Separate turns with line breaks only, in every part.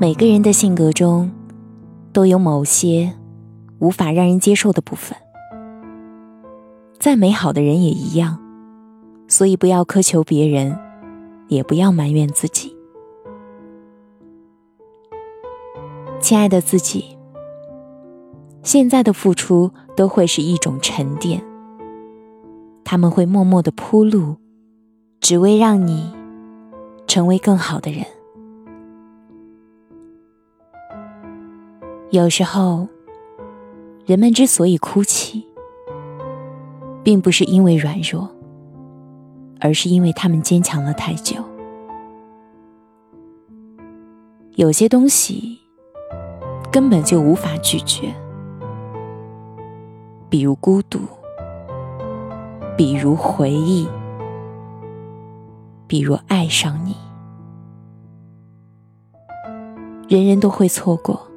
每个人的性格中，都有某些无法让人接受的部分。再美好的人也一样，所以不要苛求别人，也不要埋怨自己。亲爱的自己，现在的付出都会是一种沉淀，他们会默默的铺路，只为让你成为更好的人。有时候，人们之所以哭泣，并不是因为软弱，而是因为他们坚强了太久。有些东西根本就无法拒绝，比如孤独，比如回忆，比如爱上你。人人都会错过，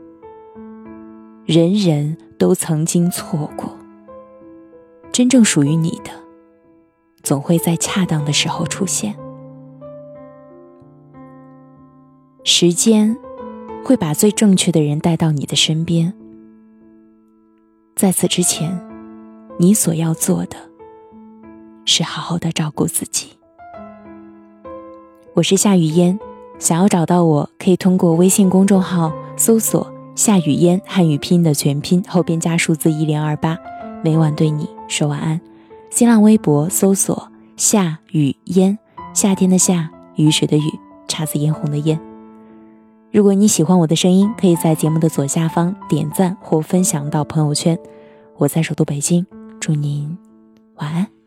人人都曾经错过。真正属于你的，总会在恰当的时候出现。时间会把最正确的人带到你的身边。在此之前，你所要做的，是好好的照顾自己。我是夏雨嫣，想要找到我可以通过微信公众号搜索“夏雨嫣”汉语拼音的全拼，后边加数字一零二八。每晚对你说晚安。新浪微博搜索“夏雨嫣”，夏天的夏，雨水的雨，姹紫嫣红的嫣。如果你喜欢我的声音，可以在节目的左下方点赞或分享到朋友圈。我在首都北京，祝您晚安。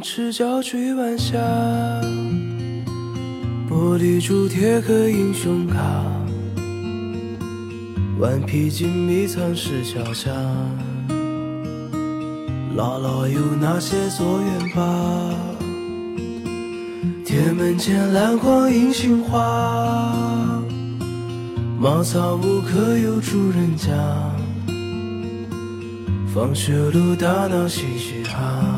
赤脚追晚霞，玻璃珠贴个英雄卡，顽皮筋迷藏石桥下，姥姥有那些作业吧？铁门前篮筐银杏花，茅草屋可有住人家？放学路打闹嘻嘻哈。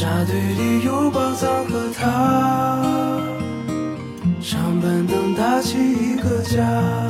沙堆里有宝藏和他，长板凳搭起一个家。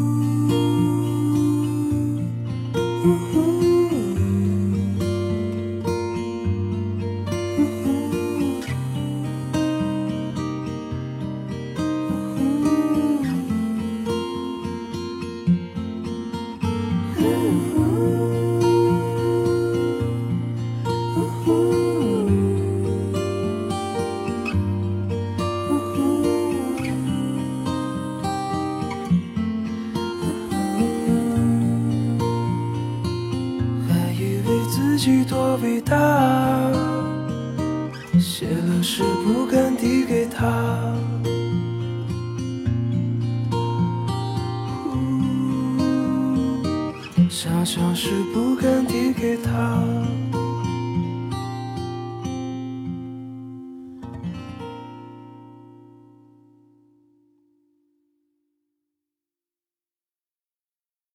己多伟大，写了诗不敢递给他，傻笑时不敢递给他。